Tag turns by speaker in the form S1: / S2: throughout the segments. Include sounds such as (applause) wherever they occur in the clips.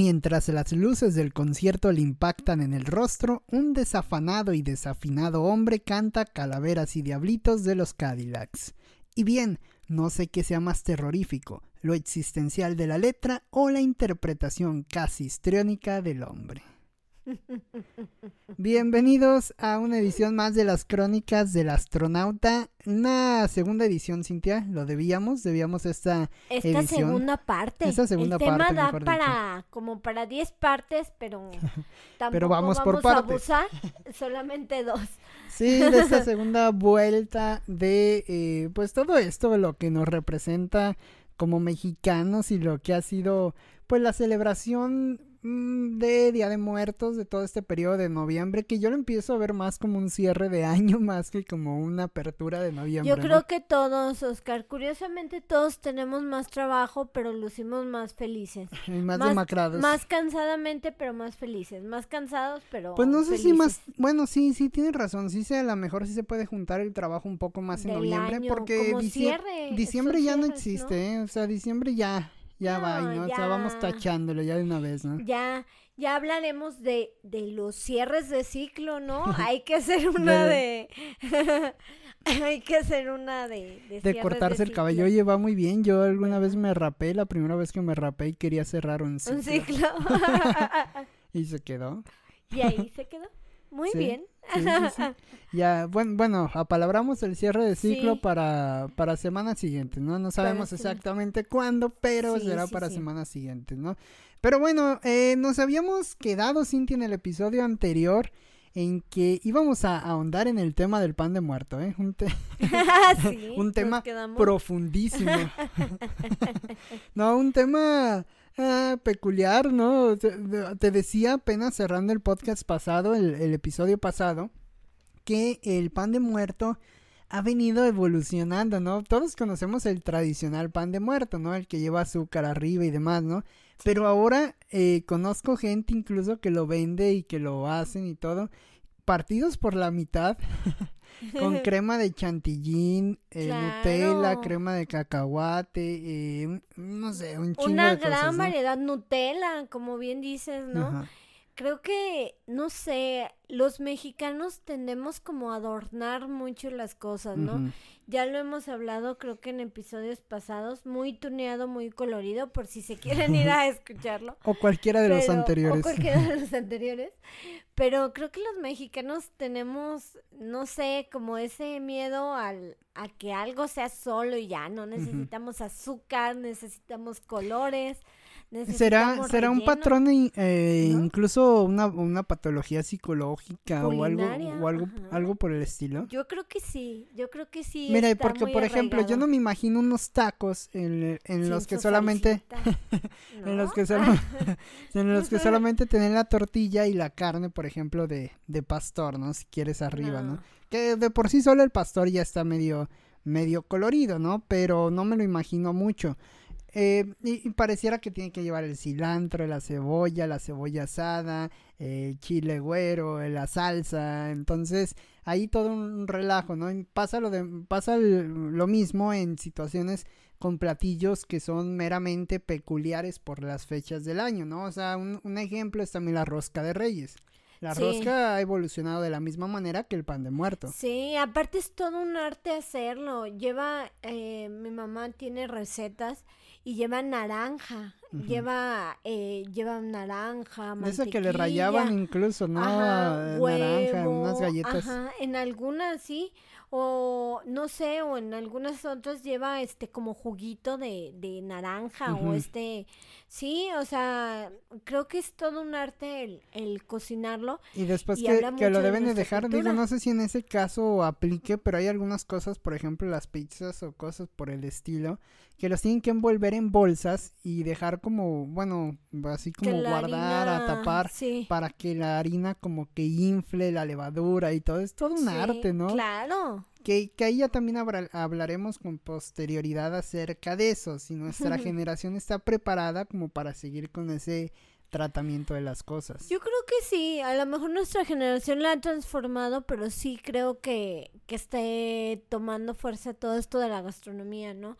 S1: Mientras las luces del concierto le impactan en el rostro, un desafanado y desafinado hombre canta Calaveras y Diablitos de los Cadillacs. Y bien, no sé qué sea más terrorífico, lo existencial de la letra o la interpretación casi histriónica del hombre. Bienvenidos a una edición más de las crónicas del astronauta. Una segunda edición, Cintia, lo debíamos, debíamos esta,
S2: esta segunda parte.
S1: Esta segunda
S2: El tema
S1: parte,
S2: da para como para 10 partes, pero (laughs) tampoco
S1: Pero vamos por
S2: a
S1: partes.
S2: abusar, (laughs) solamente dos.
S1: Sí, de esta (laughs) segunda vuelta de eh, pues todo esto, lo que nos representa como mexicanos y lo que ha sido pues la celebración de Día de Muertos de todo este periodo de noviembre que yo lo empiezo a ver más como un cierre de año (laughs) más que como una apertura de noviembre.
S2: Yo
S1: ¿no?
S2: creo que todos, Oscar, curiosamente todos tenemos más trabajo, pero lucimos más felices. (laughs)
S1: Y más, demacrados.
S2: Más cansadamente, pero más felices. Más cansados, pero
S1: Pues no sé si
S2: felices.
S1: más, bueno, sí, sí, tienes razón, sí se, a lo mejor sí se puede juntar el trabajo un poco más en
S2: Del
S1: noviembre,
S2: año,
S1: porque
S2: como
S1: dicie-
S2: cierre,
S1: diciembre ya no
S2: cierres, ¿no?
S1: existe, ¿eh? o sea, diciembre ya, ya
S2: No,
S1: va, ¿no? O sea, vamos
S2: ya.
S1: tachándolo ya de una vez, ¿no?
S2: Ya, ya hablaremos de, de los cierres de ciclo, ¿no? (laughs) Hay que hacer una de... (laughs) Hay que hacer una de... De,
S1: De cortarse el cabello, oye, va muy bien, yo alguna vez me rapé, la primera vez que me rapé y quería cerrar un ciclo,
S2: Un ciclo. (laughs)
S1: y se quedó.
S2: y ahí se quedó. Muy
S1: Sí,
S2: bien.
S1: Sí, sí, sí. (laughs) Ya, bueno, bueno, apalabramos el cierre de ciclo para, para semana siguiente, ¿no? No sabemos exactamente cuándo, pero será para semana siguiente, ¿no? Pero bueno, eh, nos habíamos quedado, Cintia, en el episodio anterior en que íbamos a ahondar en el tema del pan de muerto, ¿eh? Un, te- (laughs) (laughs) un tema profundísimo. no, un tema ah, peculiar, ¿no? Te, te decía apenas cerrando el podcast pasado, el, el episodio pasado, que el pan de muerto ha venido evolucionando, ¿no? Todos conocemos el tradicional pan de muerto, ¿no? El que lleva azúcar arriba y demás, ¿no? Pero ahora eh, conozco gente incluso que lo vende y que lo hacen y todo, partidos por la mitad, (laughs) con (laughs) crema de chantilly, eh, Nutella, crema de cacahuate, eh, no sé, un chingo
S2: Una
S1: de cosas,
S2: gran
S1: ¿no?
S2: variedad Nutella, como bien dices, ¿no?
S1: Ajá.
S2: Creo que, no sé, los mexicanos tendemos como a adornar mucho las cosas, ¿no? Ya lo hemos hablado, creo que en episodios pasados, muy tuneado, muy colorido, por si se quieren ir a (laughs) escucharlo.
S1: O cualquiera de los anteriores.
S2: O cualquiera de (laughs) los anteriores. Pero creo que los mexicanos tenemos, no sé, como ese miedo al, a que algo sea solo y ya. No necesitamos azúcar, necesitamos colores.
S1: ¿Será, será un patrón, eh,
S2: ¿no?
S1: incluso una, una patología psicológica o algo, o algo,
S2: ajá.
S1: algo por el estilo?
S2: Yo creo que sí, yo creo que sí.
S1: Mira,
S2: está
S1: porque
S2: muy
S1: por ejemplo, yo no me imagino unos tacos en, en los que (laughs) (laughs) solamente en los que solo- en los que solamente tienen la tortilla y la carne, por ejemplo, de, de pastor, ¿no? Si quieres arriba, ¿no?
S2: No.
S1: Que de por sí solo el pastor ya está medio, medio colorido, ¿no? Pero no me lo imagino mucho. Eh, y, y pareciera que tiene que llevar el cilantro, la cebolla, la cebolla asada, el chile güero, la salsa. Entonces, ahí todo un relajo, ¿no? Y Pasa lo, de, pasa el- lo mismo en situaciones con platillos que son meramente peculiares por las fechas del año, ¿no? O sea, un, un ejemplo es también la rosca de reyes. La
S2: Sí.
S1: rosca ha evolucionado de la misma manera que el pan de muerto.
S2: Sí, aparte es todo un arte hacerlo. Lleva, eh, mi mamá tiene recetas y lleva naranja, lleva, eh, lleva naranja,
S1: De esa que le
S2: mantequilla,
S1: rayaban incluso, ¿no?
S2: ajá,
S1: Eh, Naranja, unas galletas.
S2: Ajá, en algunas sí, o no sé, o en algunas otras lleva este como juguito de, de naranja o este, sí, o sea, creo que es todo un arte el, el cocinarlo.
S1: Y después
S2: y
S1: que, lo
S2: de
S1: deben de dejar, digo,
S2: cultura.
S1: no sé si en ese caso aplique, pero hay algunas cosas, por ejemplo, las pizzas o cosas por el estilo, que los tienen que envolver en bolsas y dejar como, bueno, así como guardar, a
S2: harina-
S1: tapar,
S2: sí.
S1: para que la harina como que infle la levadura y todo. Es todo un
S2: Sí,
S1: arte, ¿no?
S2: Claro.
S1: Que, que ahí ya también hablaremos con posterioridad acerca de eso, si nuestra (laughs) generación está preparada como para seguir con ese tratamiento de las cosas.
S2: Yo creo que sí, a lo mejor nuestra generación la ha transformado, pero sí creo que, que esté tomando fuerza todo esto de la gastronomía, ¿no?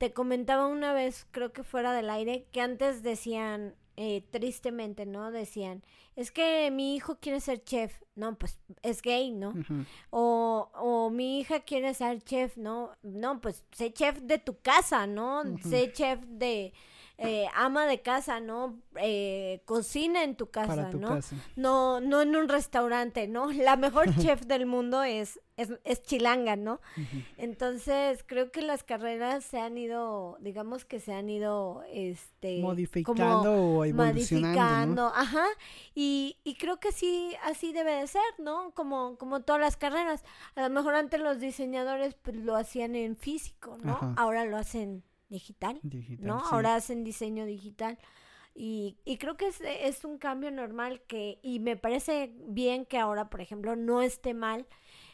S2: Te comentaba una vez, creo que fuera del aire, que antes decían, eh, tristemente, ¿no? Decían, es que mi hijo quiere ser chef, no, pues es gay, ¿no? o, o mi hija quiere ser chef, ¿no? No, pues sé chef de tu casa, ¿no? Sé chef de eh, ama de casa, ¿no? Eh, cocina en tu casa, ¿no? No, no en un restaurante, ¿no? (laughs) La mejor chef del mundo es, es, chilanga, ¿no? Entonces, creo que las carreras se han ido, digamos que se han ido, este...
S1: Modificando o evolucionando, Modificando,
S2: ajá. Y, y creo que sí, así debe de ser, ¿no? Como, como todas las carreras. A lo mejor antes los diseñadores pues, lo hacían en físico, ¿no? Ahora lo hacen digital, ¿no? Ahora hacen diseño digital. Y, y creo que es, es, un cambio normal que, y me parece bien que ahora, por ejemplo, no esté mal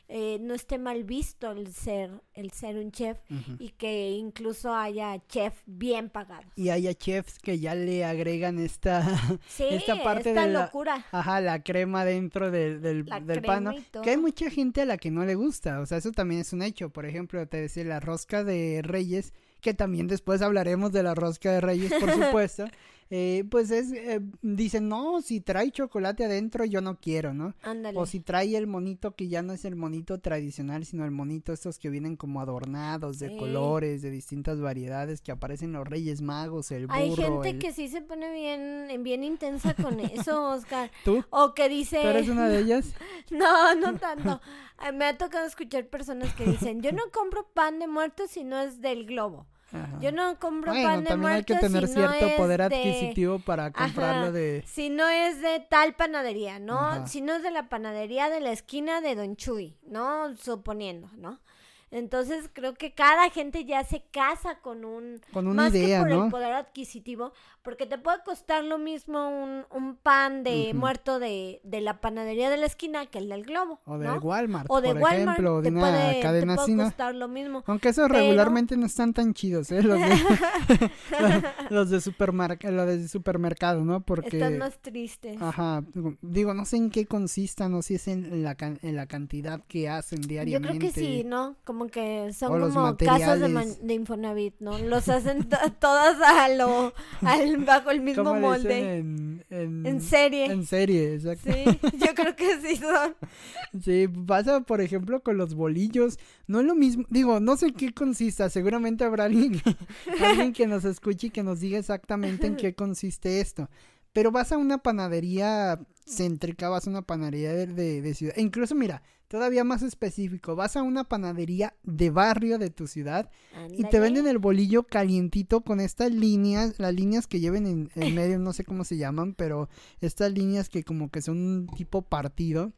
S2: eh, no esté mal visto el ser, el ser un chef y que incluso haya chefs bien pagados.
S1: Y haya chefs que ya le agregan esta, (laughs) esta parte de la,
S2: locura.
S1: Ajá, la crema dentro del, del, pan. Que hay mucha gente a la que no le gusta, o sea, eso también es un hecho. Por ejemplo, te decía la rosca de Reyes, que también después hablaremos de la rosca de Reyes, por (laughs) supuesto. Eh, pues es, eh, dicen, no, si trae chocolate adentro yo no quiero, ¿no?
S2: Ándale.
S1: O si trae el monito que ya no es el monito tradicional, sino el monito estos que vienen como adornados de colores, de distintas variedades, que aparecen los Reyes Magos, el burro.
S2: Hay gente que sí se pone bien, bien intensa con eso, (laughs) Oscar.
S1: ¿Tú?
S2: O que dice...
S1: ¿Tú eres una de ellas? (laughs)
S2: no, no tanto. (laughs) Me ha tocado escuchar personas que dicen, yo no compro pan de muerto si no es del globo. Yo no compro pan de también hay
S1: que tener cierto poder
S2: adquisitivo
S1: para comprarlo de...
S2: Si no es de tal panadería, ¿no? Si no es de la panadería de la esquina de Don Chuy, ¿no? Suponiendo, ¿no? Entonces creo que cada gente ya se casa con un
S1: con una más idea,
S2: que
S1: por
S2: el poder adquisitivo, porque te puede costar lo mismo un, un pan de muerto de, de, la panadería de la esquina que el del globo,
S1: o
S2: de
S1: Walmart, o de por Walmart, ejemplo, o de una puede, cadena
S2: te puede costar lo mismo.
S1: Aunque esos regularmente no están tan chidos, ¿eh? Los de, (laughs) los, de los de supermercado, ¿no? Porque
S2: están más tristes.
S1: Ajá, digo, no sé en qué consista, no sé si es en la, en la cantidad que hacen diariamente.
S2: Yo creo que sí, ¿no? Como que son como casas de, de, Infonavit, ¿no? Los hacen (laughs) todas a lo, al, bajo el mismo molde.
S1: En,
S2: en, serie.
S1: En serie, exacto.
S2: Sí, yo creo que sí son. (laughs)
S1: Sí, pasa, por ejemplo, con los bolillos. No es lo mismo, digo, no sé qué consista. Seguramente habrá alguien, (laughs) alguien que nos escuche y que nos diga exactamente en qué consiste esto. Pero vas a una panadería céntrica, vas a una panadería de, de, ciudad. E incluso, mira, todavía más específico, vas a una panadería de barrio de tu ciudad y te venden el bolillo calientito con estas líneas, las líneas que lleven en, en (laughs) medio, no sé cómo se llaman, pero estas líneas que como que son un tipo partido.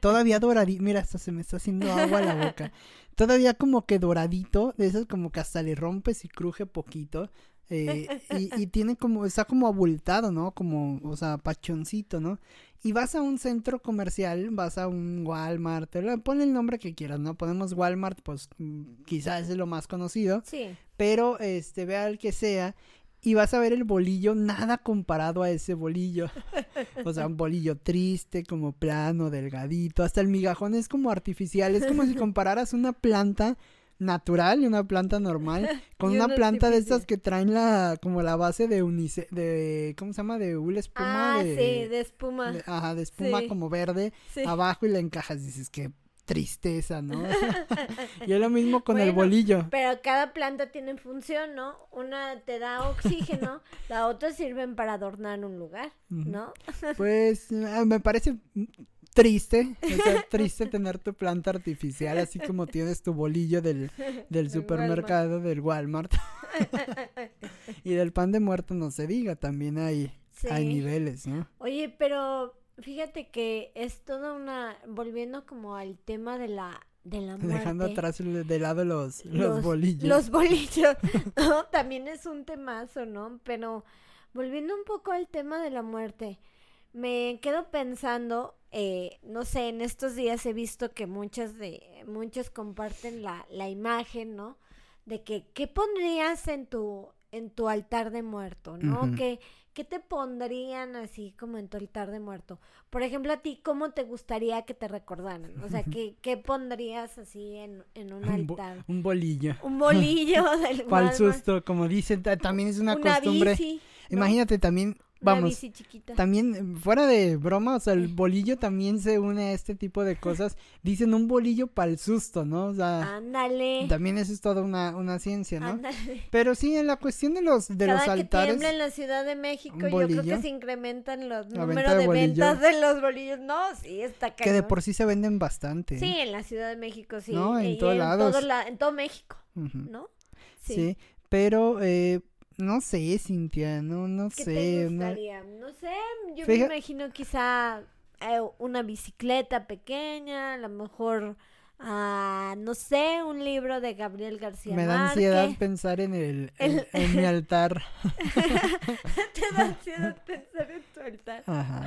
S1: Todavía doradito, mira, hasta se me está haciendo agua la boca. (laughs) Todavía como que doradito, de esos como que hasta le rompes y cruje poquito. Eh, (laughs) y, y, tiene como, está como abultado, ¿no? Como, o sea, pachoncito, ¿no? Y vas a un centro comercial, vas a un Walmart, pon el nombre que quieras, ¿no? Ponemos Walmart, pues mm, quizás es lo más conocido.
S2: Sí.
S1: Pero, este, vea el que sea. Y vas a ver el bolillo, nada comparado a ese bolillo. (laughs) O sea, un bolillo triste, como plano, delgadito. Hasta el migajón es como artificial. Es como si (laughs) compararas una planta natural y una planta normal (laughs) con una planta de estas que traen la como la base de unice de cómo se llama de una espuma
S2: ah, de, sí de espuma
S1: ajá de espuma como verde abajo y la encajas dices que tristeza, ¿no? (laughs) (laughs) y es lo mismo con el bolillo.
S2: Pero cada planta tiene función, ¿no? Una te da oxígeno, la otra sirven para adornar un lugar, ¿no?
S1: pues ah, me parece triste, es (laughs) triste tener tu planta artificial, así como tienes tu bolillo del, del supermercado, del Walmart. (laughs) y del pan de muerto no se diga, también hay, hay niveles, ¿no?
S2: Oye, pero fíjate que es toda una, volviendo como al tema de la de la muerte.
S1: Dejando atrás de lado los, los, bolillos.
S2: Los bolillos, (laughs) ¿no? También es un temazo, ¿no? Pero volviendo un poco al tema de la muerte, me quedo pensando, eh, no sé, en estos días he visto que muchas de, muchos comparten la, la imagen, ¿no? De que, ¿qué pondrías en tu, en tu altar de muerto, ¿no? Que, ¿Qué te pondrían así como en tu altar de muerto? Por ejemplo, a ti, ¿cómo te gustaría que te recordaran? O sea, ¿qué, qué pondrías así en, en un
S1: Un, bo-
S2: altar?
S1: un bolillo.
S2: Un bolillo (laughs) del
S1: Para el susto, como dicen, ta- también es una,
S2: una
S1: costumbre.
S2: bici, ¿no?
S1: Imagínate también, Vamos,
S2: bici chiquita.
S1: también eh, fuera de broma, o sea, el (laughs) bolillo también se une a este tipo de cosas. Dicen un bolillo para el susto, ¿no? O sea,
S2: Ándale.
S1: también eso es toda una, una ciencia, ¿no?
S2: Ándale.
S1: Pero sí, en la cuestión de los, de
S2: Cada
S1: los
S2: que
S1: altares,
S2: tiembla en la Ciudad de México,
S1: un
S2: yo creo
S1: bolillo.
S2: que se incrementan los
S1: La
S2: números
S1: de
S2: de, ventas de los bolillos. No, sí, está
S1: que de
S2: cañón.
S1: por sí se venden bastante.
S2: Sí, en la Ciudad de México, sí.
S1: No, en
S2: y
S1: todos lados.
S2: todo la- en todo México,
S1: Ujú.
S2: ¿no?
S1: Sí. pero eh, no sé, Cintia, no, no
S2: ¿Qué
S1: sé.
S2: te gustaría? No sé, yo
S1: Fija-
S2: me imagino quizá eh, una bicicleta pequeña, a lo mejor, ah, no sé, un libro de Gabriel García
S1: me da ansiedad pensar en el, en,
S2: El-
S1: en mi altar. (laughs)
S2: Te da ansiedad (laughs) pensar en tu altar.
S1: Ajá.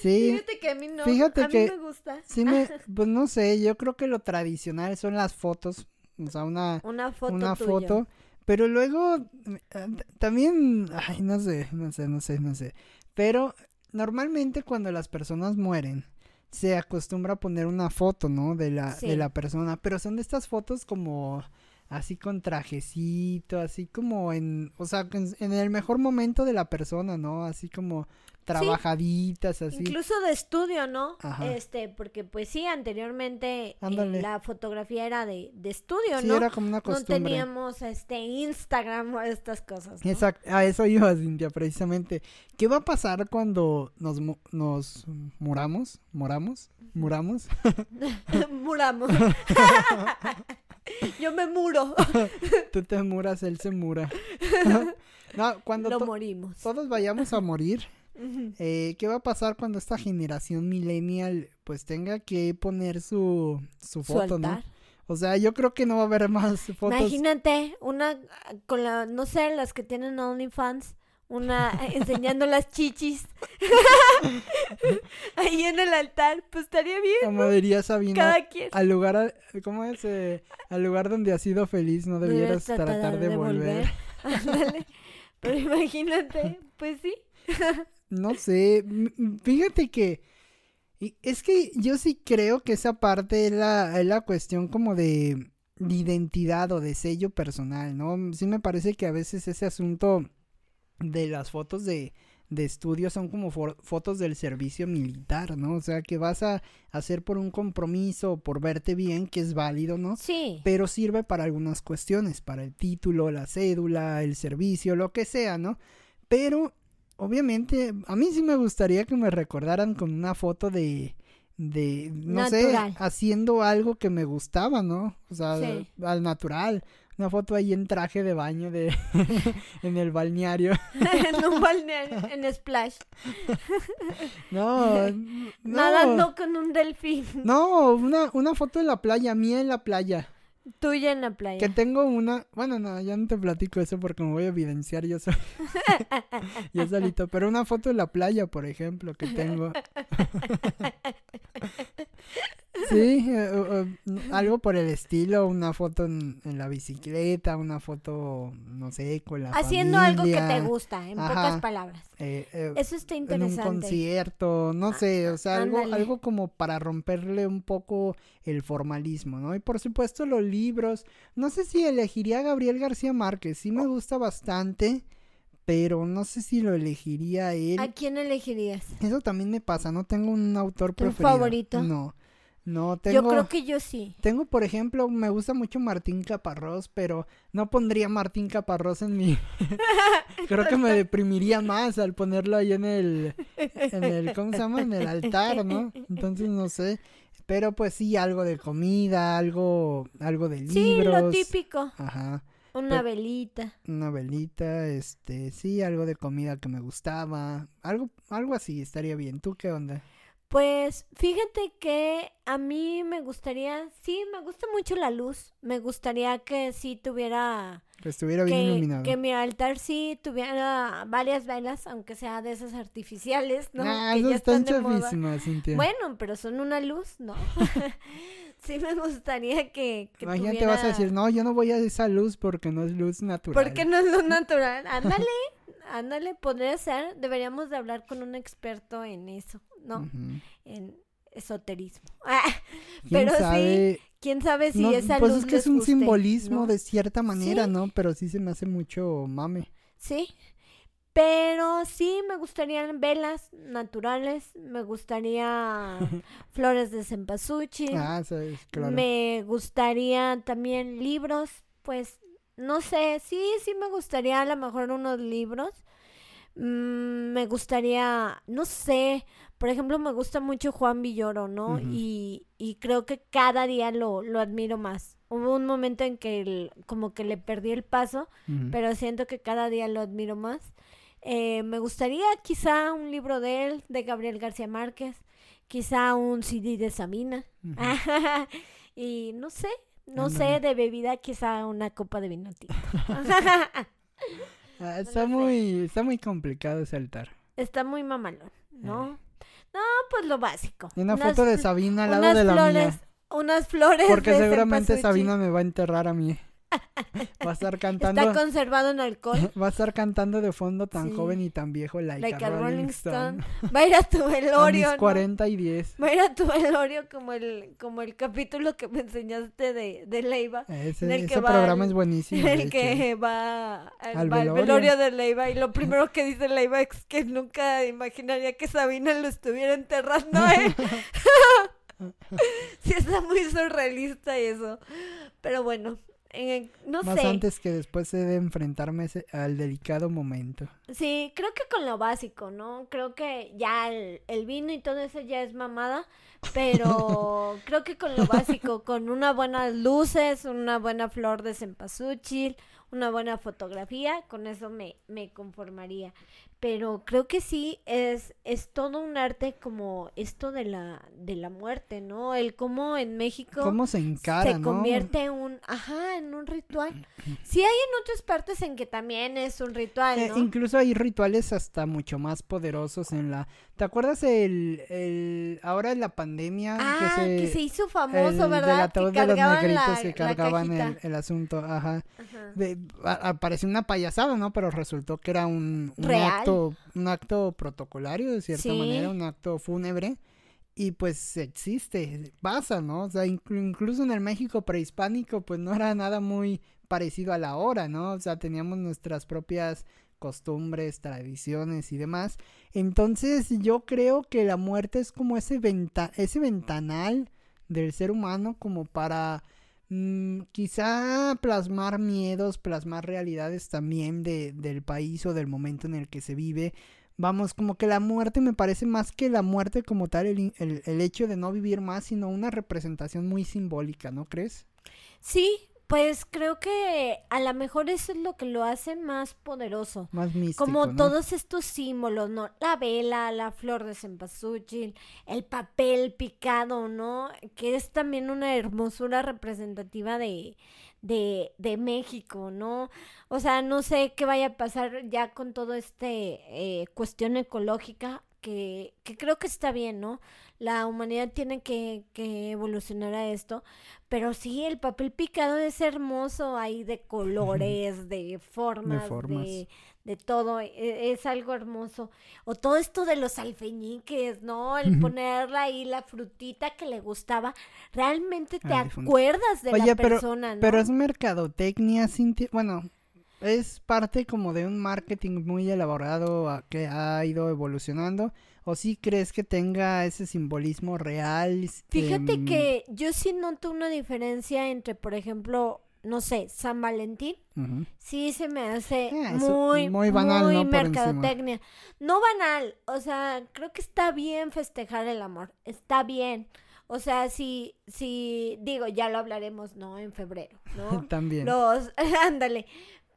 S1: Sí,
S2: Fíjate que a mí no,
S1: fíjate
S2: a mí
S1: que
S2: me gusta.
S1: sí me, (laughs) pues no sé, yo creo que lo tradicional son las fotos, o sea, una,
S2: Una foto
S1: una
S2: tuya.
S1: foto, pero luego eh, también, ay, no sé, no sé, no sé, no sé, pero normalmente cuando las personas mueren se acostumbra a poner una foto, ¿no? De la, de la persona, pero son de estas fotos como así con trajecito, así como en, o sea, en, en el mejor momento de la persona, ¿no? Así como trabajaditas, así.
S2: Incluso de estudio, ¿no?
S1: Ajá.
S2: Este, porque pues sí, anteriormente eh, la fotografía era de, de estudio,
S1: Sí,
S2: ¿no?
S1: era como una
S2: No
S1: costumbre.
S2: teníamos este Instagram o estas cosas. ¿no?
S1: Exacto, a eso iba Cintia, precisamente. ¿Qué va a pasar cuando nos, mu- nos muramos? ¿Moramos? ¿Muramos? (laughs)
S2: Muramos. (laughs) Yo me muro. (laughs)
S1: Tú te muras, él se mura. no, cuando
S2: Lo morimos.
S1: todos vayamos a morir, Eh, ¿qué va a pasar cuando esta generación millennial pues tenga que poner su, su
S2: Su
S1: foto. O sea, yo creo que no va a haber más (laughs) fotos.
S2: Imagínate una con la, no sé, las que tienen OnlyFans, una (laughs) enseñando las chichis. (laughs) Ahí en el altar, pues estaría bien,
S1: Como diría Sabina,
S2: cada quien.
S1: al lugar, a- ¿cómo es? Eh, al lugar donde has sido feliz no debieras tratar de volver.
S2: Ándale. Pero imagínate, pues sí.
S1: No sé, fíjate que es que yo sí creo que esa parte es la, es la cuestión como de, de identidad o de sello personal, ¿no? Sí me parece que a veces ese asunto de las fotos de, de estudio son como fotos del servicio militar, ¿no? O sea, que vas a hacer por un compromiso o por verte bien, que es válido, ¿no?
S2: Sí.
S1: pero sirve para algunas cuestiones, para el título, la cédula, el servicio, lo que sea, ¿no? Pero, obviamente, a mí sí me gustaría que me recordaran con una foto de, de, no
S2: Natural.
S1: sé, haciendo algo que me gustaba, ¿no? O sea,
S2: Sí.
S1: al natural. Una foto ahí en traje de baño de (laughs) en el balneario. (laughs)
S2: en un balneario, en Splash. (laughs)
S1: No, no.
S2: Nadando con un delfín.
S1: No, una, una foto en la playa, mía en la playa.
S2: Tuya en la playa.
S1: Que tengo una, bueno, no, ya no te platico eso porque me voy a evidenciar yo, sol- (laughs) yo solito, pero una foto en la playa, por ejemplo, que tengo. (laughs) sí, eh, algo por el estilo, una foto en, en la bicicleta, una foto, no sé, con la
S2: Haciendo algo que te gusta, en
S1: Ajá.
S2: pocas palabras.
S1: eh, eh,
S2: Eso está
S1: en un
S2: interesante.
S1: concierto, no sé, o sea, algo,
S2: ándale.
S1: algo como para romperle un poco el formalismo, ¿no? Y por supuesto los libros, no sé si elegiría a Gabriel García Márquez, sí me gusta bastante, pero no sé si lo elegiría él.
S2: ¿A quién elegirías?
S1: Eso también me pasa, no tengo un autor
S2: ¿Tu
S1: preferido.
S2: favorito?
S1: No, no tengo.
S2: Yo creo que yo sí.
S1: Tengo, por ejemplo, me gusta mucho Martín Caparrós, pero no pondría Martín Caparrós en mi... (laughs) Creo que me deprimiría más al ponerlo ahí en el, en el, ¿cómo se llama? En el altar, ¿no? Entonces, no sé. Pero pues sí, algo de comida, algo, algo de
S2: Sí,
S1: libros.
S2: lo típico.
S1: Ajá.
S2: Una
S1: Pe-
S2: velita.
S1: Una velita, este, sí, algo de comida que me gustaba. Algo, algo así estaría bien. ¿Tú qué onda?
S2: Pues fíjate que a mí me gustaría, sí, me gusta mucho la luz. Me gustaría que sí tuviera
S1: Que estuviera bien
S2: que,
S1: iluminado.
S2: que mi altar sí tuviera varias velas, aunque sea de esas artificiales, ¿no?
S1: Ah,
S2: que
S1: esas
S2: ya
S1: están
S2: están
S1: Cintia.
S2: Bueno, pero son una luz, ¿no? (laughs) (laughs) sí me gustaría que, que
S1: Imagínate,
S2: tuviera...
S1: vas a decir, no, yo no voy a esa luz porque no es luz natural.
S2: Porque no es lo (laughs) natural. Ándale, ándale, podría ser. Deberíamos de hablar con un experto en eso, ¿no? En esoterismo. Ah, (laughs)
S1: ¿Quién
S2: pero sí, quién sabe si
S1: No,
S2: esa
S1: pues
S2: luz
S1: es que es un
S2: guste,
S1: simbolismo
S2: ¿no?
S1: de cierta manera,
S2: Sí.
S1: ¿no? Pero sí se me hace mucho mame.
S2: Sí, pero sí me gustarían velas naturales, me gustaría (laughs) flores de cempasúchil,
S1: Ah, claro.
S2: me gustaría también libros, pues no sé, sí, sí me gustaría a lo mejor unos libros. Mm, me gustaría, no sé, por ejemplo, me gusta mucho Juan Villoro, ¿no? Y, y creo que cada día lo, lo admiro más. Hubo un momento en que el- como que le perdí el paso, pero siento que cada día lo admiro más. Eh, me gustaría quizá un libro de él, de Gabriel García Márquez, quizá un CD de Sabina. (laughs) Y no sé, no sé, de bebida quizá una copa de vino tinto. (laughs) (laughs)
S1: Ah, está muy, está muy complicado ese altar.
S2: Está muy mamalón, ¿no? No, pues lo básico.
S1: Y una
S2: Unas
S1: foto de Sabina al lado de la
S2: flores,
S1: mía.
S2: Unas flores
S1: Porque
S2: de
S1: seguramente. Sabina me va a enterrar a mí. (laughs) Va a estar cantando.
S2: Está conservado en alcohol. (laughs)
S1: Va a estar cantando de fondo tan
S2: Sí.
S1: joven y tan viejo like,
S2: Like
S1: a
S2: a
S1: Rolling
S2: Rolling
S1: Stone.
S2: Stone. Va a ir a tu (laughs)
S1: A
S2: velorio. ¿no?
S1: 40 y 10.
S2: Va a ir a tu velorio como el, como el capítulo que me enseñaste de, de Leiva.
S1: Ese,
S2: En el que
S1: ese
S2: va
S1: programa es buenísimo.
S2: el que va al,
S1: Al
S2: va al
S1: velorio.
S2: velorio de Leiva y lo primero que dice Leiva es que nunca imaginaría que Sabina lo estuviera enterrando a él. sí está muy surrealista eso. Pero bueno, eh, no
S1: Más
S2: sé.
S1: antes que después de enfrentarme ese- al delicado momento.
S2: Sí, creo que con lo básico, ¿no? Creo que ya el, el vino y todo eso ya es mamada, pero (laughs) creo que con lo básico, con unas buenas luces, una buena flor de cempasúchil, una buena fotografía, con eso me, me conformaría. Pero creo que sí es, es todo un arte como esto de la, de la muerte, ¿no? El cómo en México
S1: ¿Cómo se encara,
S2: se
S1: no?
S2: convierte en un, ajá, en un ritual. (clears throat) Sí hay en otras partes en que también es un ritual,
S1: Eh, incluso hay rituales hasta mucho más poderosos en la... ¿Te acuerdas el... el ahora en la pandemia?
S2: Ah, que se, hizo
S1: el
S2: famoso,
S1: del
S2: ¿verdad?
S1: ataúd
S2: Que
S1: de los
S2: cargaban
S1: negritos
S2: la,
S1: que
S2: la
S1: cargaban el,
S2: cajita.
S1: el asunto, ajá.
S2: Ajá.
S1: De, parecía una payasada, ¿no? Pero resultó que era un, acto, un acto protocolario de cierta
S2: Sí.
S1: manera, un acto fúnebre. Y pues existe, pasa, ¿no? O sea, inclu- incluso en el México prehispánico, pues no era nada muy parecido a la hora, ¿no? O sea, teníamos nuestras propias costumbres, tradiciones y demás. Entonces yo creo que la muerte es como ese, venta ese ventanal del ser humano como para mm, quizá plasmar miedos, plasmar realidades también de, del país o del momento en el que se vive. Vamos, como que la muerte me parece más que la muerte como tal, el, el, el hecho de no vivir más, sino una representación muy simbólica, ¿no crees?
S2: Sí, pues creo que a lo mejor eso es lo que lo hace más poderoso.
S1: Más místico,
S2: Como
S1: ¿no?
S2: todos estos símbolos, ¿no? La vela, la flor de cempasúchil, el papel picado, ¿no? Que es también una hermosura representativa de, de, de México, ¿no? O sea, no sé qué vaya a pasar ya con todo este eh, cuestión ecológica, que, que creo que está bien, ¿no? La humanidad tiene que, que evolucionar a esto, pero sí, el papel picado es hermoso, ahí de (laughs) colores, de formas, de,
S1: formas.
S2: de todo, e- es algo hermoso. O todo esto de los alfeñiques, ¿no? El ponerla ahí la frutita que le gustaba, realmente te
S1: difunto.
S2: acuerdas de
S1: Oye,
S2: la
S1: pero-
S2: persona, ¿no?
S1: Pero es mercadotecnia, Cintia. Bueno, es parte como de un marketing muy elaborado a- que ha ido evolucionando. ¿O sí crees que tenga ese simbolismo real?
S2: Fíjate
S1: em,
S2: que yo sí noto una diferencia entre, por ejemplo, no sé, San Valentín. Sí, se me hace
S1: Ah,
S2: muy,
S1: muy banal,
S2: muy mercadotecnia. No banal, o sea, creo que está bien festejar el amor, está bien. O sea, si, si, digo, ya lo hablaremos, ¿no? En febrero, ¿no? (laughs)
S1: También.
S2: Los, (laughs) ándale.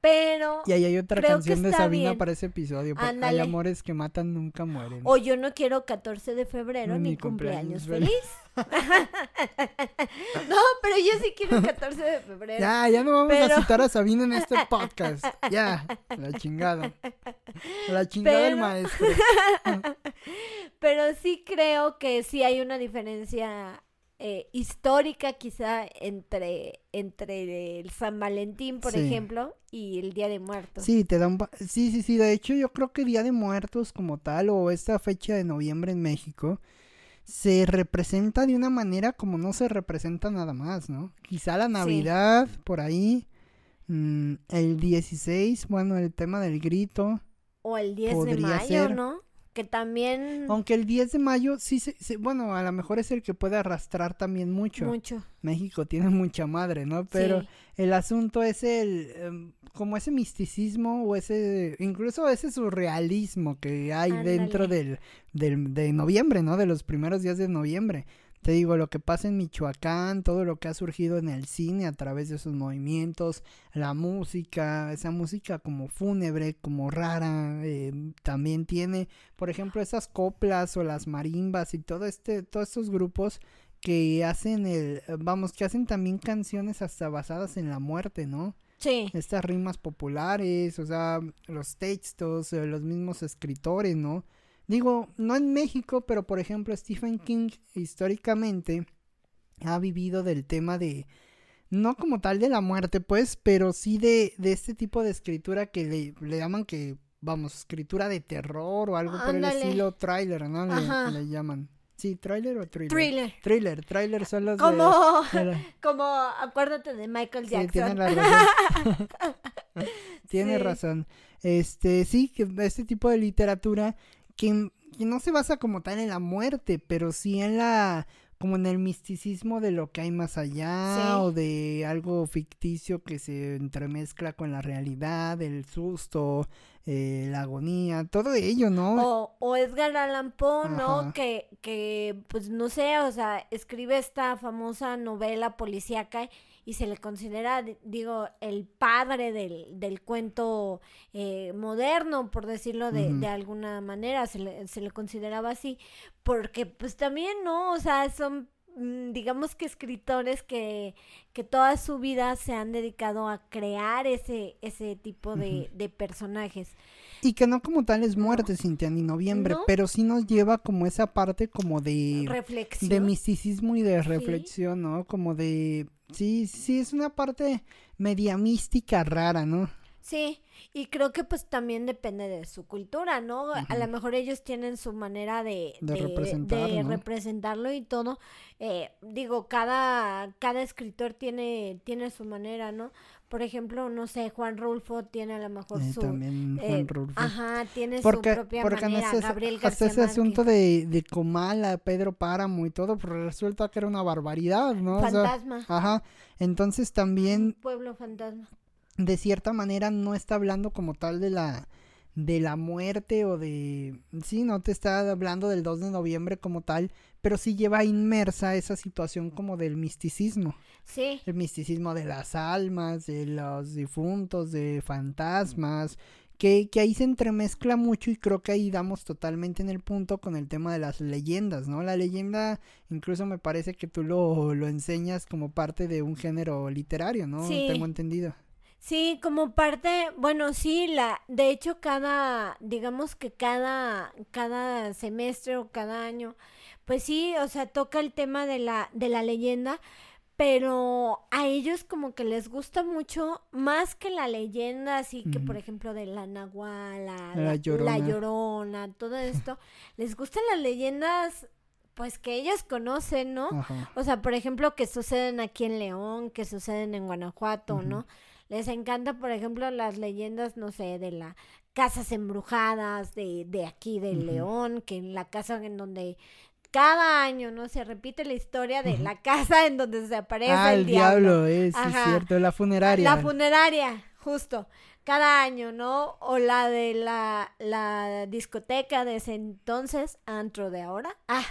S2: Pero.
S1: Y ahí hay otra canción de Sabina
S2: bien.
S1: para ese episodio. porque Hay amores que matan nunca mueren.
S2: O yo no quiero 14 de febrero
S1: Ni
S2: ni
S1: cumpleaños
S2: cumpleaños feliz. (laughs) no, pero yo sí quiero 14 de febrero.
S1: Ya, ya no vamos a citar a Sabina en este (laughs) podcast. Ya, la chingada. La chingada del maestro. (laughs)
S2: Pero sí creo que sí hay una diferencia eh, histórica quizá entre, entre el San Valentín, por
S1: Sí.
S2: ejemplo, y el Día de Muertos.
S1: Sí, te da un... Sí, sí, sí. De hecho, yo creo que Día de Muertos como tal, o esta fecha de noviembre en México, se representa de una manera como no se representa nada más, ¿no? Quizá la Navidad, por ahí. mm, el 16, bueno, el tema del grito.
S2: O el 10 de mayo,
S1: ser.
S2: ¿no? También
S1: Aunque el 10 de mayo, sí, se- se- bueno, a lo mejor es el que puede arrastrar también mucho.
S2: mucho.
S1: México tiene mucha madre, ¿no? Pero
S2: Sí.
S1: el asunto es el, em, como ese misticismo o ese, incluso ese surrealismo que hay dentro del, del, de noviembre, ¿no? De los primeros días de noviembre. Te digo, lo que pasa en Michoacán, todo lo que ha surgido en el cine a través de sus movimientos, la música, esa música como fúnebre, como rara, eh, también tiene, por ejemplo, esas coplas o las marimbas y todo este, todos estos grupos que hacen el, vamos, que hacen también canciones hasta basadas en la muerte, ¿no?
S2: Sí.
S1: Estas rimas populares, o sea, los textos, eh, los mismos escritores, ¿no? Digo, no en México, pero por ejemplo Stephen King históricamente ha vivido del tema de, no como tal de la muerte, pues, pero sí de, de este tipo de escritura que le, le llaman que, vamos, escritura de terror o algo por el estilo trailer, ¿no? Le, llaman. Sí, trailer o thriller.
S2: Thriller.
S1: Thriller, thriller son los
S2: Como,
S1: de la- (laughs)
S2: como, acuérdate de Michael
S1: Sí, tiene
S2: Jackson.
S1: la razón. (laughs) Tiene
S2: Sí.
S1: razón. Este, sí, que este tipo de literatura que, que no se basa como tal en la muerte, pero sí en la como en el misticismo de lo que hay más allá
S2: Sí.
S1: o de algo ficticio que se entremezcla con la realidad, el susto, eh, la agonía, todo ello, ¿no?
S2: O, o Edgar Allan Poe, ¿no? Que, que, pues no sé, o sea, escribe esta famosa novela policíaca y se le considera, di- digo, el padre del, del cuento eh, moderno, por decirlo de, de alguna manera, se le, se le consideraba así, porque pues también, ¿no? O sea, son mm, digamos que escritores que, que toda su vida se han dedicado a crear ese, ese tipo de, de personajes.
S1: Y que no como tal es muerte, Cintia, ni noviembre,
S2: ¿No?
S1: pero sí nos lleva como esa parte como de...
S2: Reflexión.
S1: de misticismo y de reflexión, ¿no? Como de... Sí, sí, es una parte media mística rara, ¿no?
S2: Sí, y creo que pues también depende de su cultura, ¿no? A lo mejor ellos tienen su manera de,
S1: De
S2: de-
S1: representar,
S2: de
S1: ¿no?
S2: representarlo y todo. Eh, digo, cada, cada escritor tiene, tiene su manera, ¿no? Por ejemplo, no sé, Juan Rulfo tiene a lo mejor
S1: Eh,
S2: su...
S1: también Juan
S2: eh,
S1: Rulfo.
S2: Ajá, tiene
S1: Porque,
S2: su propia
S1: porque
S2: manera.
S1: ese,
S2: Gabriel
S1: hasta
S2: García
S1: ese asunto de, de Comala, Pedro Páramo y todo, pues resulta que era una barbaridad, ¿no? O sea,
S2: Fantasma.
S1: ajá. Entonces
S2: Un
S1: también
S2: pueblo fantasma.
S1: de cierta manera no está hablando como tal de la de la muerte o de sí no te está hablando del 2 de noviembre como tal pero sí lleva inmersa esa situación como del misticismo
S2: Sí,
S1: el misticismo de las almas de los difuntos de fantasmas que, que ahí se entremezcla mucho y creo que ahí damos totalmente en el punto con el tema de las leyendas, ¿no? La leyenda incluso me parece que tú lo, lo enseñas como parte de un género literario, ¿no?
S2: Sí.
S1: Tengo entendido.
S2: Sí, como parte, bueno, sí, la, de hecho cada, digamos que cada, cada semestre o cada año, pues sí, o sea, toca el tema de la, de la leyenda, pero a ellos como que les gusta mucho más que la leyenda, así que por ejemplo de la Nahuala,
S1: La
S2: la,
S1: Llorona.
S2: la Llorona, todo esto, les gustan las leyendas, pues que ellos conocen, ¿no?
S1: Ajá.
S2: O sea, por ejemplo, que suceden aquí en León, que suceden en Guanajuato. ¿no? Les encanta, por ejemplo, las leyendas, no sé, de las casas embrujadas de, de aquí de
S1: Ujú.
S2: León, que en la casa en donde cada año, ¿no? Se repite la historia de la casa en donde se aparece
S1: Ah,
S2: el,
S1: el
S2: diablo.
S1: diablo, es, cierto, la funeraria.
S2: La funeraria, justo. Cada año, ¿no? O la de la, la discoteca de ese entonces, antro de ahora. Ah,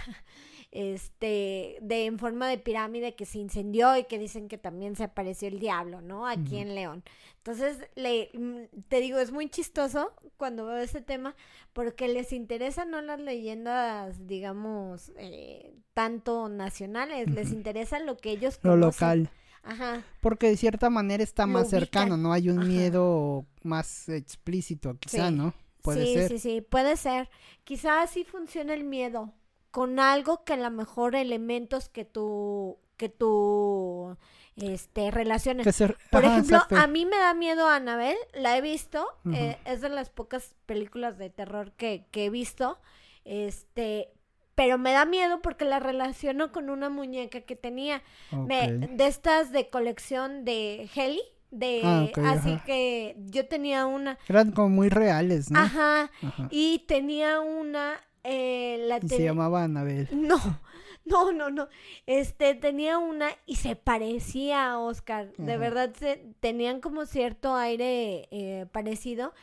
S2: este, de en forma de pirámide que se incendió y que dicen que también se apareció el diablo, ¿no? Aquí en León. Entonces, le, mm, te digo, es muy chistoso cuando veo ese tema porque les interesan no las leyendas, digamos, eh, tanto nacionales, les interesa lo que ellos
S1: conocen. Lo local. Ajá. Porque de cierta manera está más cercano, ¿no? Hay un miedo más explícito, quizá, ¿no?
S2: Puede sí, ser. Sí, sí, puede ser. Quizás así funciona el miedo, con algo que a lo mejor elementos que tú, que tú, este, relaciones. Por ejemplo, a mí me da miedo a Anabel, la he visto, eh, es de las pocas películas de terror que, que he visto, este, pero me da miedo porque la relaciono con una muñeca que tenía. De estas de colección de Heli de ah, así que yo tenía una.
S1: Eran como muy reales no
S2: ajá, y tenía una eh, la
S1: se llamaba Anabel (laughs)
S2: no no no no este tenía una y se parecía a Oscar de verdad se, tenían como cierto aire eh, parecido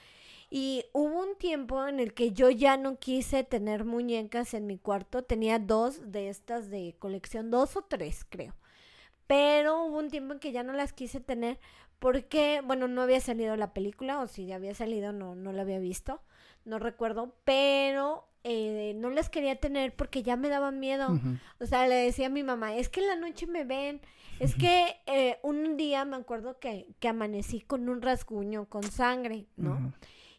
S2: y hubo un tiempo en el que yo ya no quise tener muñecas en mi cuarto. Tenía dos de estas de colección, dos o tres creo. Pero hubo un tiempo en que ya no las quise tener porque, bueno, no había salido la película o si ya había salido no, no la había visto. No recuerdo, pero eh, no las quería tener porque ya me daban miedo. O sea, le decía a mi mamá, es que en la noche me ven. Es que eh, un día me acuerdo que, que amanecí con un rasguño, con sangre, ¿no?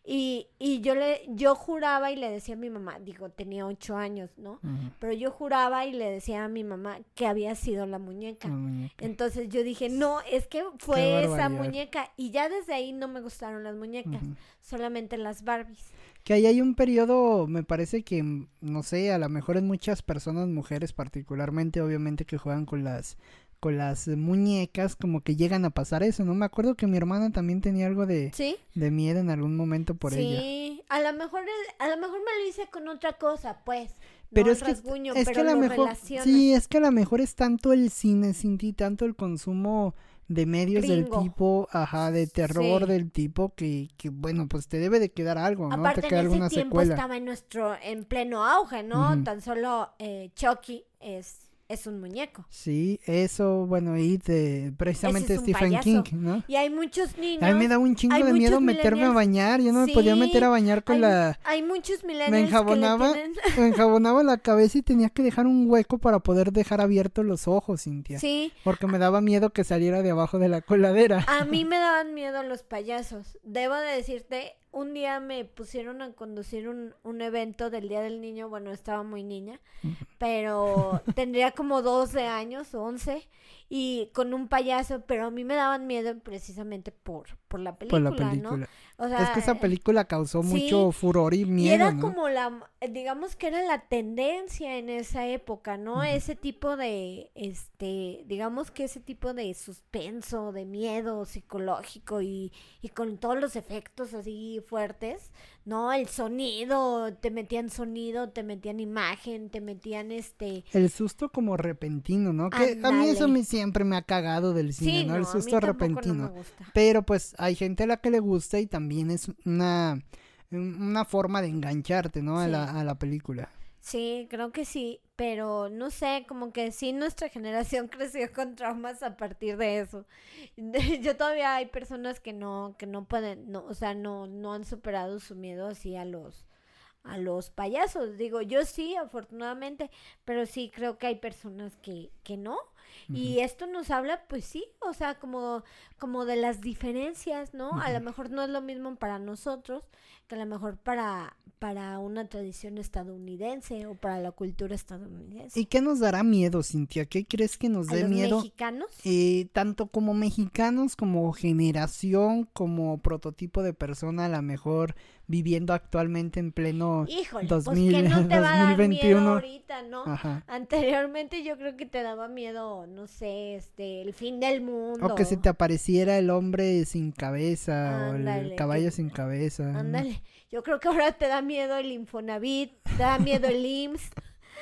S2: Y, y yo le, yo juraba y le decía a mi mamá, digo, tenía ocho años, ¿no? Pero yo juraba y le decía a mi mamá que había sido la muñeca. Entonces yo dije, no, es que fue esa muñeca. Y ya desde ahí no me gustaron las muñecas, solamente las Barbies.
S1: Que ahí hay un periodo, me parece que, no sé, a lo mejor en muchas personas, mujeres particularmente, obviamente que juegan con las con las muñecas como que llegan a pasar eso, ¿no? Me acuerdo que mi hermana también tenía algo de, de miedo en algún momento por ella.
S2: Sí, a lo mejor a lo mejor me lo hice con otra cosa, pues.
S1: Pero es que es que a lo mejor sí, es que a lo mejor es tanto el cine ti, tanto el consumo de medios del tipo, ajá, de terror del tipo que, que bueno, pues te debe de quedar algo, ¿no?
S2: Aparte
S1: te queda
S2: en ese alguna tiempo estaba en nuestro en pleno auge, ¿no? Tan solo eh, Chucky es es un muñeco.
S1: Sí, eso, bueno, y de precisamente Stephen King, ¿no?
S2: Y hay muchos niños.
S1: A mí me da un chingo de miedo meterme a bañar. Yo no me podía meter a bañar con la.
S2: Hay muchos millennials.
S1: Me enjabonaba, (laughs) me enjabonaba la cabeza y tenía que dejar un hueco para poder dejar abiertos los ojos, Cintia. Sí. Porque me daba miedo que saliera de abajo de la coladera.
S2: A mí (laughs) me daban miedo los payasos. Debo de decirte, un día me pusieron a conducir un, un, evento del Día del Niño, bueno, estaba muy niña, pero tendría como 12 años, 11, y con un payaso, pero a mí me daban miedo precisamente por, por la película, por la película.
S1: ¿no? O sea, es que esa película causó mucho furor y miedo,
S2: y era como la, digamos que era la tendencia en esa época, ¿no? Ese tipo de, este, digamos que ese tipo de suspenso, de miedo psicológico y, y con todos los efectos así fuertes, ¿no? El sonido, te metían sonido, te metían imagen, te metían este...
S1: El susto como repentino, ¿no? Que a mí eso siempre me ha cagado del cine, ¿no? El susto repentino. Pero pues hay gente a la que le gusta y también es una, una forma de engancharte, ¿no? A, la, a la película.
S2: Sí, creo que sí, pero no sé, como que sí nuestra generación (laughs) creció con traumas a partir de eso. (laughs) Yo todavía hay personas que no que no pueden, no, o sea, no no han superado su miedo así a los a los payasos. Digo, yo sí, afortunadamente, pero sí creo que hay personas que que no y esto nos habla, pues sí, o sea, como, como de las diferencias, ¿no? A lo mejor no es lo mismo para nosotros que a lo mejor para, para una tradición estadounidense o para la cultura estadounidense.
S1: ¿Y qué nos dará miedo, Cintia? ¿Qué crees que nos dé miedo?
S2: mexicanos?
S1: Eh, tanto como mexicanos, como generación, como prototipo de persona, a lo mejor viviendo actualmente en pleno
S2: Híjole, 2000, pues que no te va a dar miedo ahorita, ¿no? Anteriormente yo creo que te daba miedo, no sé, este, el fin del mundo.
S1: O que se te apareciera el hombre sin cabeza o el caballo sin cabeza.
S2: Ándale. Yo creo que ahora te da miedo el Infonavit, te da miedo el IMSS.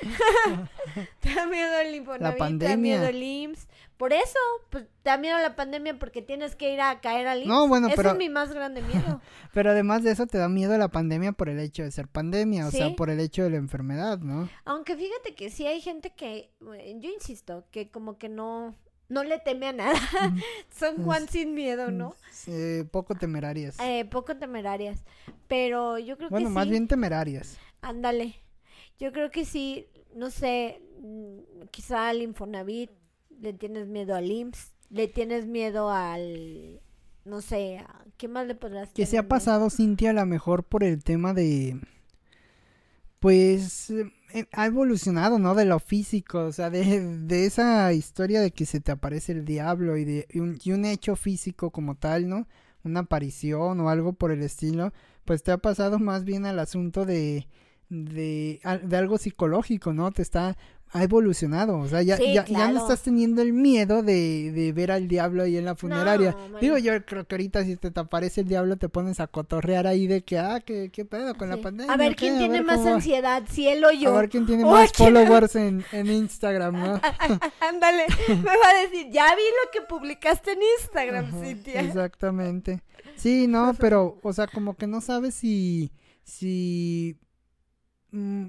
S2: (laughs) (laughs) te da miedo el Infonavit, te da miedo el IMSS, Por eso, pues te da miedo la pandemia porque tienes que ir a caer al IMSS.
S1: No, bueno,
S2: Ese
S1: pero-
S2: es mi más grande miedo. (laughs)
S1: Pero además de eso te da miedo la pandemia por el hecho de ser pandemia, o sea, por el hecho de la enfermedad, ¿no?
S2: Aunque fíjate que sí hay gente que, yo insisto, que como que no, no le teme a nada. (laughs) Son Juan sin miedo, ¿no?
S1: Eh, poco temerarias.
S2: Eh, poco temerarias. Pero yo creo
S1: bueno,
S2: que
S1: más
S2: sí.
S1: bien temerarias.
S2: Ándale. Yo creo que sí, no sé, mm, quizá al Infonavit le tienes miedo al IMSS, le tienes miedo al, no sé, ¿qué más le podrás
S1: Que se ha pasado, Cintia, a lo mejor por el tema de. Pues. eh, ha evolucionado, ¿no? De lo físico, o sea, de, de esa historia de que se te aparece el diablo y de y un, y un hecho físico como tal, ¿no? Una aparición o algo por el estilo, pues te ha pasado más bien al asunto de. De, de algo psicológico, ¿no? Te está, ha evolucionado, o sea, ya,
S2: Sí,
S1: ya, ya no estás teniendo el miedo de, de ver al diablo ahí en la funeraria.
S2: No,
S1: Digo, yo creo que ahorita si te, te aparece el diablo te pones a cotorrear ahí de que, ah, ¿qué, qué pedo con la pandemia?
S2: A ver
S1: ¿Qué?
S2: quién tiene
S1: ver
S2: más
S1: cómo va".
S2: ansiedad, si él o yo.
S1: A ver quién tiene
S2: Oh,
S1: más
S2: ¿quién-
S1: followers en, en Instagram, ¿no? (laughs)
S2: Ándale, me va a decir, ya vi lo que publicaste en Instagram,
S1: Ajá,
S2: Cintia.
S1: Exactamente. Sí, no, (laughs) pero, o sea, como que no sabes si, si,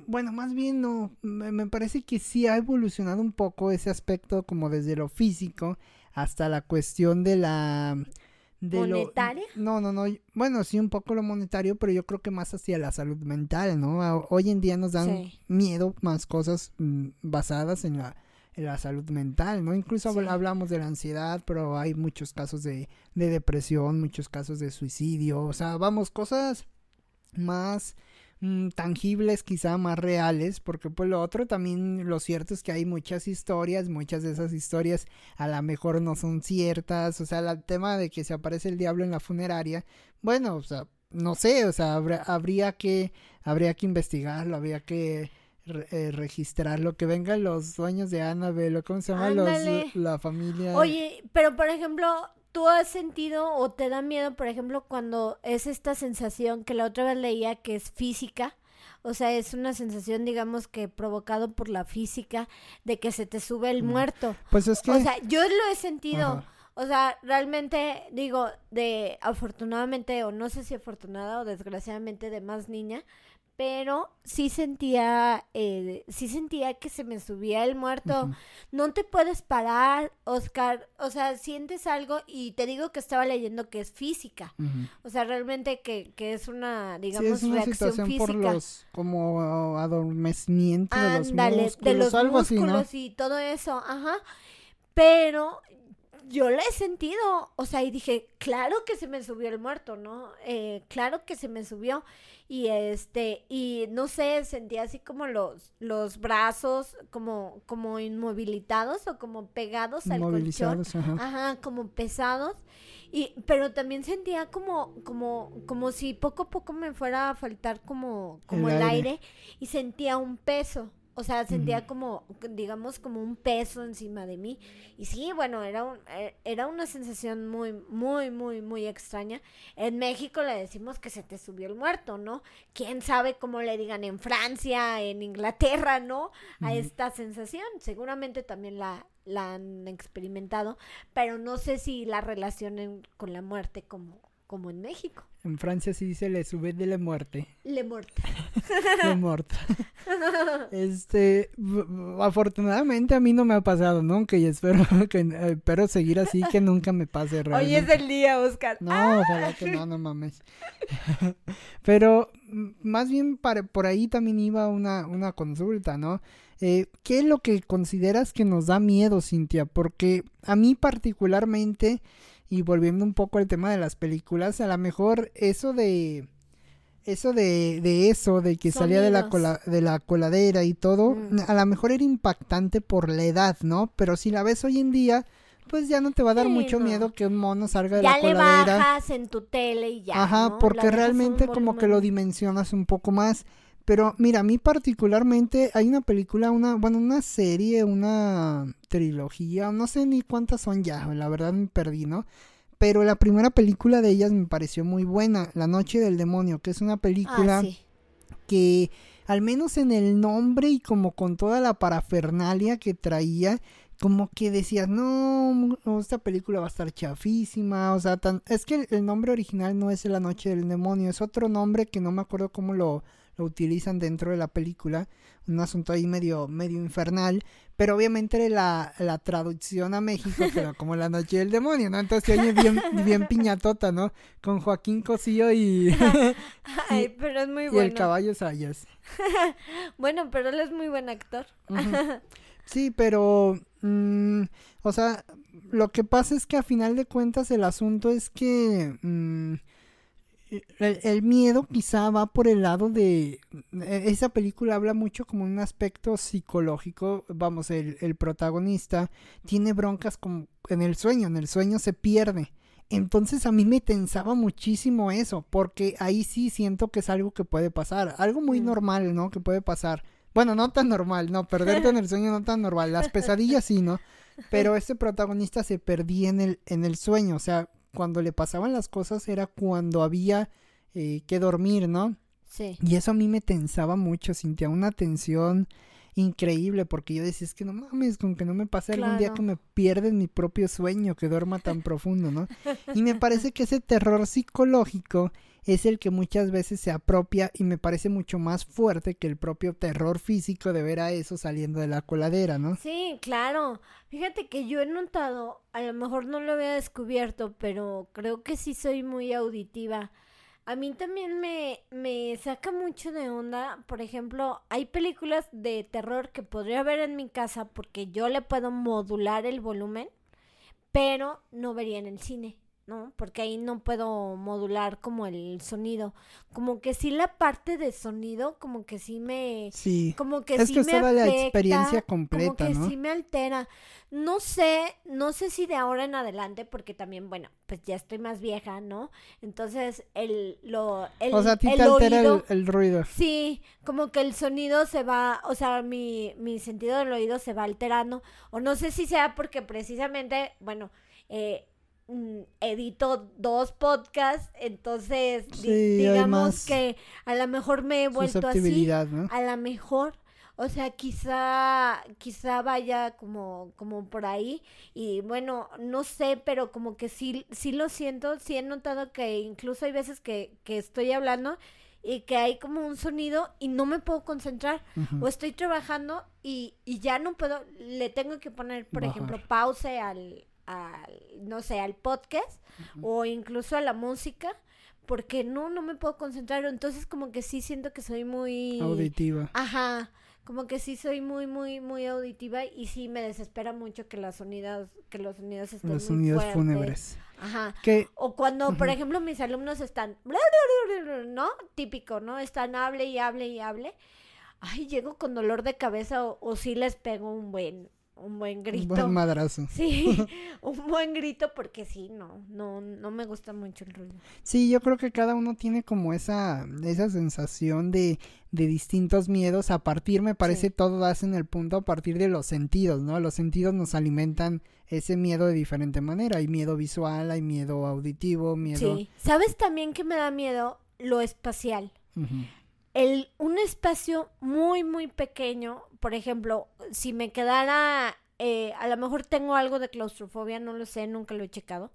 S1: bueno, más bien no, me, me parece que sí ha evolucionado un poco ese aspecto como desde lo físico hasta la cuestión de la... De lo-
S2: ¿Monetaria?
S1: no, no, no, bueno, sí un poco lo monetario, pero yo creo que más hacia la salud mental, ¿no? Hoy en día nos dan
S2: Sí.
S1: miedo más cosas mm, basadas en la, en la salud mental, ¿no? Incluso
S2: Sí.
S1: hablamos de la ansiedad, pero hay muchos casos de, de depresión, muchos casos de suicidio, o sea, vamos, cosas más mm, tangibles, quizá más reales, porque pues lo otro también, lo cierto es que hay muchas historias, muchas de esas historias a lo mejor no son ciertas, o sea, el tema de que se aparece el diablo en la funeraria, bueno, o sea, no sé, o sea, habría, habría que, habría que investigarlo, habría que eh, registrarlo, que vengan los dueños de Annabelle, cómo se llama, los, la familia.
S2: Oye, pero por ejemplo, ¿tú has sentido o te da miedo, por ejemplo, cuando es esta sensación que la otra vez leía que es física? O sea, es una sensación, digamos, que provocado por la física de que se te sube el
S1: Mm.
S2: muerto.
S1: Pues es que,
S2: O sea, yo lo he sentido.
S1: Ajá.
S2: O sea, realmente digo, de afortunadamente, o no sé si afortunada o desgraciadamente de más niña, pero sí sentía, eh, sí sentía que se me subía el muerto. No te puedes parar, Oscar. O sea, sientes algo y te digo que estaba leyendo que es física. O sea, realmente que, que es una,
S1: Sí,
S2: digamos,
S1: es una
S2: reacción
S1: situación
S2: física.
S1: por los como adormecimiento de los
S2: Ándale,
S1: músculos,
S2: de los
S1: algo así, ¿no?
S2: músculos y todo eso, ajá. Pero yo lo he sentido, o sea, y dije, claro que se me subió el muerto, ¿no? Eh, claro que se me subió. Y este, y no sé, sentía así como los, los brazos como, como inmovilizados o como pegados al colchón.
S1: Ajá.
S2: Ajá, como pesados. Y, pero también sentía como, como, como si poco a poco me fuera a faltar como, como
S1: El
S2: el,
S1: aire.
S2: aire. y sentía un peso. O sea, sentía como, digamos, como un peso encima de mí. Y sí, bueno, era, un, eh, era una sensación muy, muy, muy, muy extraña. En México le decimos que se te subió el muerto, ¿no? Quién sabe cómo le digan en Francia, en Inglaterra, ¿no? A esta sensación. Seguramente también la, la han experimentado, pero no sé si la relacionen con la muerte como, como en México.
S1: En Francia sí dice le sube de la muerte.
S2: Le muerte.
S1: La (laughs) muerte. este, afortunadamente a mí no me ha pasado nunca y espero (laughs) que eh, espero seguir así que nunca me pase (laughs)
S2: Hoy
S1: realmente.
S2: es el día, Oscar.
S1: No, ojalá que no, no mames. Pero más bien para, por ahí también iba una, una consulta, ¿no? Eh, ¿Qué es lo que consideras que nos da miedo, Cintia? Porque a mí particularmente, y volviendo un poco al tema de las películas, a lo mejor eso de... Eso de, de eso, de que salía de la, cola- de la coladera y todo,
S2: Mm.
S1: a lo mejor era impactante por la edad, ¿no? Pero si la ves hoy en día, pues ya no te va a dar
S2: Sí,
S1: mucho
S2: no.
S1: miedo que un mono salga de
S2: Ya
S1: la
S2: le
S1: coladera.
S2: bajas en tu tele y ya.
S1: Ajá, porque realmente como que lo dimensionas un poco más. Pero mira, a mí particularmente hay una película, una, bueno, una serie, una trilogía, no sé ni cuántas son ya, la verdad me perdí, ¿no? Pero la primera película de ellas me pareció muy buena, La Noche del Demonio, que es una película
S2: Ah, sí.
S1: que al menos en el nombre y como con toda la parafernalia que traía, como que decías, no, esta película va a estar chafísima, o sea, tan... es que el, nombre original no es La Noche del Demonio, es otro nombre que no me acuerdo cómo lo, lo utilizan dentro de la película, un asunto ahí medio, medio infernal, pero obviamente la, la traducción a México (laughs) quedó como La Noche del Demonio, ¿no? Entonces oye bien, bien piñatota, ¿no? Con Joaquín Cosío y... (laughs)
S2: Ay, pero es muy
S1: y
S2: bueno.
S1: el caballo Sayas. (laughs)
S2: bueno, pero él es muy buen actor.
S1: Sí, pero, mm, o sea, lo que pasa es que a final de cuentas el asunto es que mm, el, el, miedo quizá va por el lado de... e, Esa película habla mucho como un aspecto psicológico, vamos, el, el protagonista tiene broncas como en el sueño, en el sueño se pierde. Entonces a mí me tensaba muchísimo eso, porque ahí sí siento que es algo que puede pasar, algo muy
S2: Mm.
S1: normal, ¿no? Que puede pasar. Bueno, no tan normal, no, perderte en el sueño no tan normal, las (laughs) pesadillas sí, ¿no? Pero (laughs) este protagonista se perdía en el, en el sueño, o sea, cuando le pasaban las cosas era cuando había eh, que dormir, ¿no?
S2: Sí.
S1: Y eso a mí me tensaba mucho, sentía una tensión increíble porque yo decía, es que no mames, con que no me pase algún día que me pierda en mi propio sueño, que duerma tan profundo, ¿no? (laughs) Y me parece que ese terror psicológico es el que muchas veces se apropia y me parece mucho más fuerte que el propio terror físico de ver a eso saliendo de la coladera, ¿no?
S2: Sí, claro. Fíjate que yo he notado, a lo mejor no lo había descubierto, pero creo que sí soy muy auditiva. A mí también me, me saca mucho de onda, por ejemplo, hay películas de terror que podría ver en mi casa porque yo le puedo modular el volumen, pero no vería en el cine, ¿no? Porque ahí no puedo modular como el sonido. Como que sí la parte de sonido, como que sí me...
S1: Sí.
S2: Como que
S1: Es
S2: sí
S1: que
S2: me
S1: la experiencia
S2: como
S1: completa,
S2: que
S1: ¿no?
S2: sí me altera. No sé, no sé si de ahora en adelante, porque también, bueno, pues ya estoy más vieja, ¿no? Entonces, el, lo, el,
S1: o sea, a ti
S2: el
S1: te altera
S2: oído,
S1: el, el ruido.
S2: sí, como que el sonido se va, o sea, mi, mi sentido del oído se va alterando, o no sé si sea porque precisamente, bueno, eh, mm, edito dos podcasts, entonces
S1: Sí,
S2: digamos que a lo mejor me he vuelto así a lo mejor, o sea, quizá, quizá vaya como, como por ahí y bueno, no sé, pero como que sí, sí lo siento, sí he notado que incluso hay veces que, que estoy hablando y que hay como un sonido y no me puedo concentrar o estoy trabajando y, y ya no puedo, le tengo que poner, por
S1: Bajar.
S2: ejemplo, pause al, al, no sé, al podcast o incluso a la música. Porque no, no me puedo concentrar. Entonces como que sí siento que soy muy...
S1: Auditiva.
S2: Ajá, como que sí soy muy, muy, muy auditiva y sí me desespera mucho que las sonidos, que los sonidos estén
S1: Los
S2: muy
S1: sonidos
S2: fuertes.
S1: fúnebres.
S2: Ajá. O cuando, por ejemplo, mis alumnos están, ¿no? Típico, ¿no? Están hable y hable y hable. Ay, llego con dolor de cabeza o, o sí les pego un buen, un buen
S1: un
S2: grito.
S1: buen madrazo. (laughs)
S2: Sí, (laughs) un buen grito porque sí, no, no, no me gusta mucho el ruido.
S1: Sí, yo creo que cada uno tiene como esa, esa sensación de, de distintos miedos. A partir, me parece,
S2: Sí.
S1: todo das en el punto a partir de los sentidos, ¿no? Los sentidos nos alimentan ese miedo de diferente manera. Hay miedo visual, hay miedo auditivo, miedo...
S2: Sí. ¿Sabes también que me da miedo? Lo espacial. El, un espacio muy, muy pequeño, por ejemplo, si me quedara, eh, a lo mejor tengo algo de claustrofobia, no lo sé, nunca lo he checado,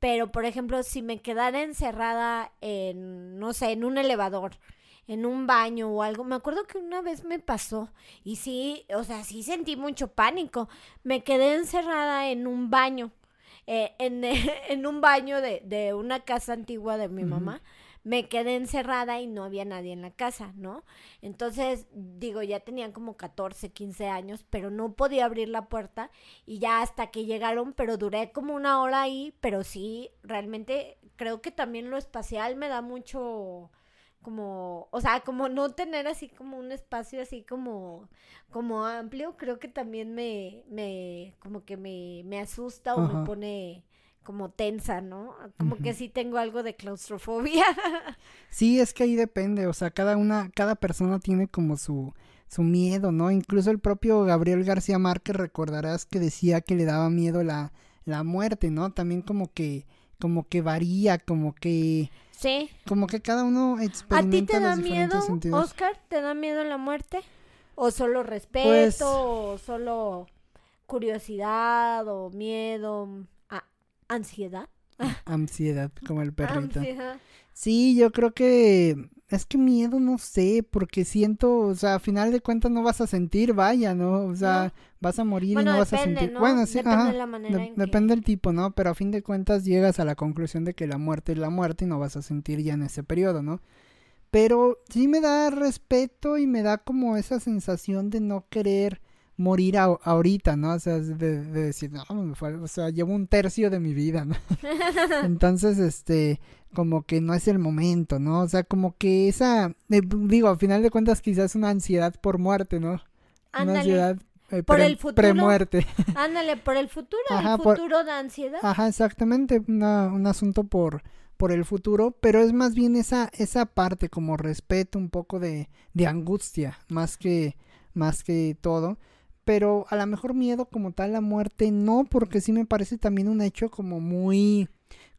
S2: pero por ejemplo, si me quedara encerrada en, no sé, en un elevador, en un baño o algo, me acuerdo que una vez me pasó y sí, o sea, sí sentí mucho pánico, me quedé encerrada en un baño. eh, en, (laughs) en un baño de, de una casa antigua de mi mamá me quedé encerrada y no había nadie en la casa, ¿no? Entonces, digo, ya tenían como 14, 15 años, pero no podía abrir la puerta y ya hasta que llegaron, pero duré como una hora ahí, pero sí, realmente creo que también lo espacial me da mucho como, o sea, como no tener así como un espacio así como, como amplio, creo que también me, me, como que me, me asusta o
S1: Ajá.
S2: me pone como tensa, ¿no? Como que sí tengo algo de claustrofobia. (laughs)
S1: Sí, es que ahí depende, o sea, cada una, cada persona tiene como su, su miedo, ¿no? Incluso el propio Gabriel García Márquez recordarás que decía que le daba miedo la, la muerte, ¿no? También como que, como que varía, como que,
S2: Sí.
S1: como que cada uno
S2: ¿A ti
S1: experimenta
S2: te da miedo,
S1: sentidos.
S2: Oscar? ¿Te da miedo la muerte? ¿O solo respeto?
S1: Pues-
S2: ¿O solo curiosidad o miedo, ansiedad.
S1: Ansiedad, como el perrito. Sí, yo creo que es que miedo no sé, porque siento, o sea, a final de cuentas no vas a sentir, vaya, ¿no? O sea, vas a morir y no vas a sentir. Bueno, sí, depende la manera depende del tipo, ¿no? Pero a fin de cuentas llegas a la conclusión de que la muerte es la muerte y no vas a sentir ya en ese periodo, ¿no? Pero sí me da respeto y me da como esa sensación de no querer morir ahorita, ¿no? O sea, de, decir, no, o sea, llevo un tercio de mi vida, ¿no? (laughs) Entonces, este, como que no es el momento, ¿no? O sea, como que esa, eh, digo, al final de cuentas quizás una ansiedad por muerte, ¿no? Una ansiedad
S2: eh, por el futuro. Premuerte. Ándale, por el futuro, el futuro de ansiedad.
S1: Ajá, exactamente, un asunto por por el futuro, pero es más bien esa esa parte como respeto, un poco de, de angustia, más que más que todo pero a lo mejor miedo como tal a muerte no, porque sí me parece también un hecho como muy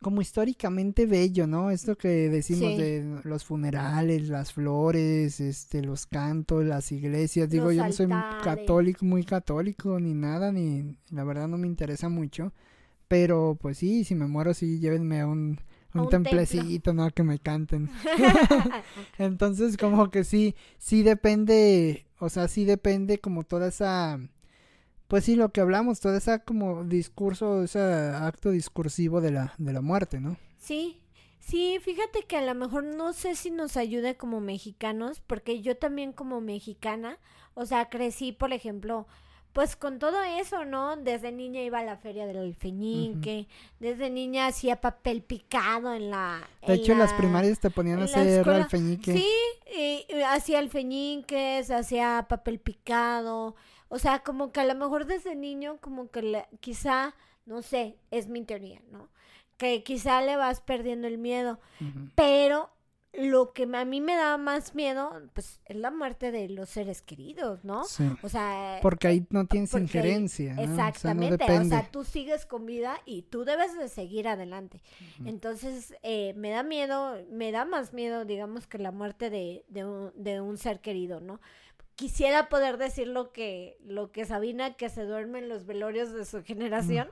S1: como históricamente bello, ¿no? Esto que decimos de los funerales, las flores, este, los cantos, las iglesias. Digo, yo no soy católico, muy católico, ni nada, ni la verdad no me interesa mucho. Pero pues sí, si me muero, sí, llévenme a un, un, templecito, ¿no? Que me canten. (laughs) (laughs) Entonces, como que sí, sí depende, o sea, sí depende como toda esa, pues sí, lo que hablamos, toda esa como discurso, ese acto discursivo de la, de la muerte, ¿no?
S2: Sí, sí, fíjate que a lo mejor no sé si nos ayuda como mexicanos, porque yo también como mexicana, o sea, crecí, por ejemplo, pues con todo eso, ¿no? Desde niña iba a la feria del alfeñique, desde niña hacía papel picado en la...
S1: De hecho, en las primarias te ponían a hacer alfeñique.
S2: Sí, y, hacía alfeñiques, hacía papel picado, o sea, como que a lo mejor desde niño, como que quizá, no sé, es mi teoría, ¿no? Que quizá le vas perdiendo el miedo, pero lo que a mí me da más miedo, pues, es la muerte de los seres queridos, ¿no? Sí. O sea...
S1: Porque ahí no tienes injerencia, ¿no?
S2: Exactamente, o sea, tú sigues con vida y tú debes de seguir adelante. Entonces, eh, me da miedo, me da más miedo, digamos, que la muerte de, de, un, de un ser querido, ¿no? Quisiera poder decir lo que, lo que Sabina, que se duerme en los velorios de su generación,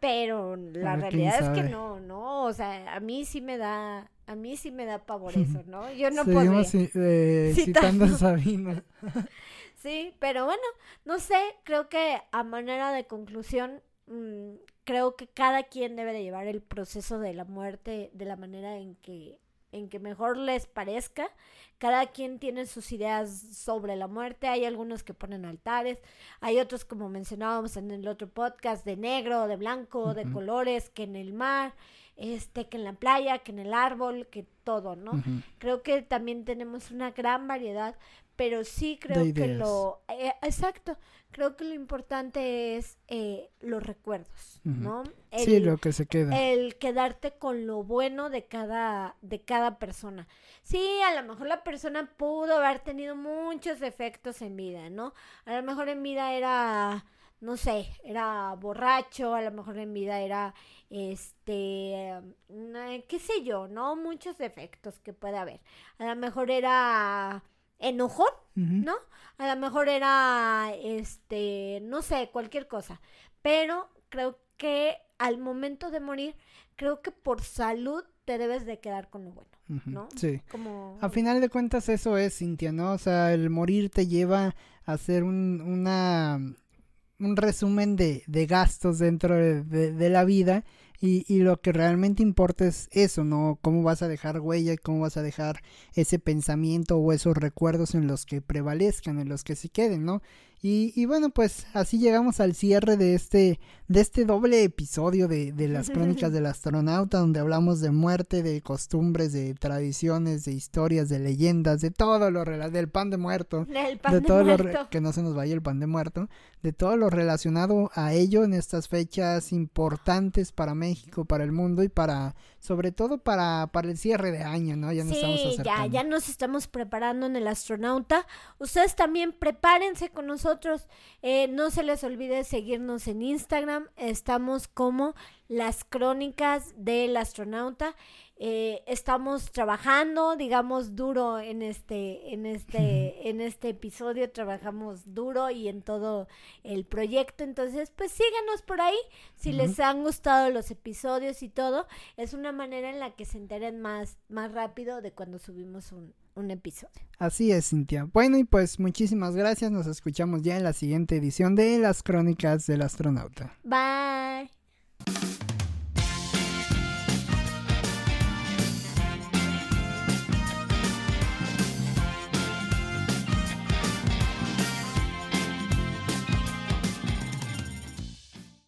S2: pero la realidad es que no, no, o sea, a mí sí me da a mí sí me da pavor (laughs) eso, ¿no? Yo no puedo.
S1: Eh, (laughs) citando a Sabina. (laughs)
S2: sí, pero bueno, no sé, creo que a manera de conclusión, mm, creo que cada quien debe de llevar el proceso de la muerte de la manera en que en que mejor les parezca. Cada quien tiene sus ideas sobre la muerte. Hay algunos que ponen altares, hay otros como mencionábamos en el otro podcast de negro, de blanco, de colores, que en el mar este, que en la playa, que en el árbol, que todo, ¿no? Creo que también tenemos una gran variedad, pero sí creo que lo... Eh, exacto, creo que lo importante es eh, los recuerdos, ¿no?
S1: sí, lo que se queda.
S2: El quedarte con lo bueno de cada, de cada persona. Sí, a lo mejor la persona pudo haber tenido muchos defectos en vida, ¿no? A lo mejor en vida era no sé, era borracho, a lo mejor en vida era, este, qué sé yo, ¿no? Muchos defectos que puede haber. A lo mejor era enojón, ¿no? A lo mejor era, este, no sé, cualquier cosa. Pero creo que al momento de morir, creo que por salud te debes de quedar con lo bueno, ¿no?
S1: Sí. Como... A final de cuentas eso es, Cintia, ¿no? O sea, el morir te lleva a hacer un, una un resumen de, de gastos dentro de, de, la vida y, y, lo que realmente importa es eso, ¿no? Cómo vas a dejar huella y cómo vas a dejar ese pensamiento o esos recuerdos en los que prevalezcan, en los que se queden, ¿no? Y, y, bueno, pues así llegamos al cierre de este, de este doble episodio de, de las (laughs) crónicas del astronauta, donde hablamos de muerte, de costumbres, de tradiciones, de historias, de leyendas, de todo lo del pan de muerto, de, todo lo que no se nos vaya el pan de muerto, de todo lo relacionado a ello en estas fechas importantes para México, para el mundo y para sobre todo para, para el cierre de año, ¿no?
S2: Ya nos sí, ya, ya nos estamos preparando en el astronauta. Ustedes también prepárense con nosotros. Eh, no se les olvide seguirnos en Instagram. Estamos como las crónicas del astronauta. Eh, estamos trabajando, digamos, duro en este, en este, (laughs) en este episodio, trabajamos duro y en todo el proyecto. Entonces, pues síganos por ahí. Si les han gustado los episodios y todo, es una manera en la que se enteren más, más rápido de cuando subimos un, un episodio.
S1: Así es, Cintia. Bueno, y pues muchísimas gracias. Nos escuchamos ya en la siguiente edición de Las Crónicas del Astronauta.
S2: Bye.